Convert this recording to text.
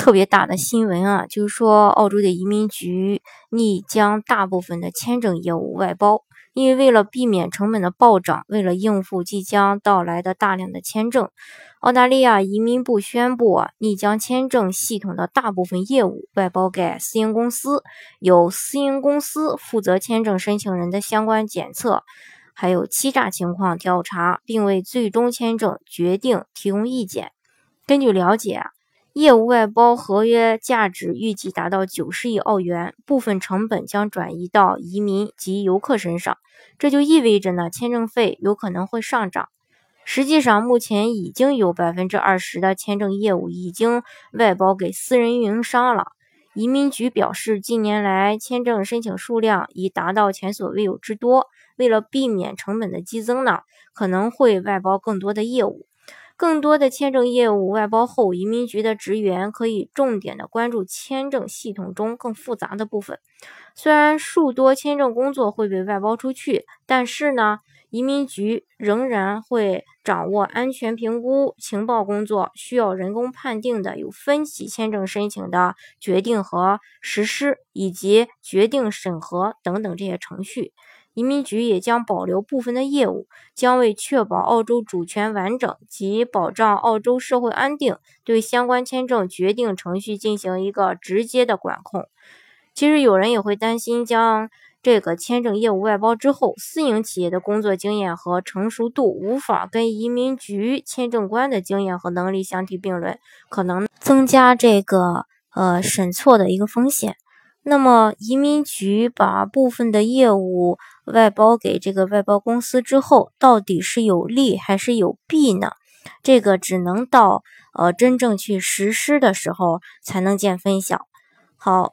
特别大的新闻啊，就是说澳洲的移民局拟将大部分的签证业务外包，因为为了避免成本的暴涨，为了应付即将到来的大量的签证，澳大利亚移民部宣布啊，拟将签证系统的大部分业务外包给私营公司，由私营公司负责签证申请人的相关检测，还有欺诈情况调查，并为最终签证决定提供意见。根据了解啊。业务外包合约价值预计达到九十亿澳元，部分成本将转移到移民及游客身上，这就意味着呢，签证费有可能会上涨。实际上，目前已经有百分之二十的签证业务已经外包给私人运营商了。移民局表示，近年来签证申请数量已达到前所未有之多，为了避免成本的激增呢，可能会外包更多的业务。更多的签证业务外包后，移民局的职员可以重点的关注签证系统中更复杂的部分。虽然数多签证工作会被外包出去，但是呢，移民局仍然会掌握安全评估、情报工作，需要人工判定的有分级签证申请的决定和实施，以及决定审核等等这些程序。移民局也将保留部分的业务，将为确保澳洲主权完整及保障澳洲社会安定，对相关签证决定程序进行一个直接的管控。其实有人也会担心，将这个签证业务外包之后，私营企业的工作经验和成熟度无法跟移民局签证官的经验和能力相提并论，可能增加这个呃审错的一个风险。那么，移民局把部分的业务外包给这个外包公司之后，到底是有利还是有弊呢？这个只能到呃真正去实施的时候才能见分晓。好，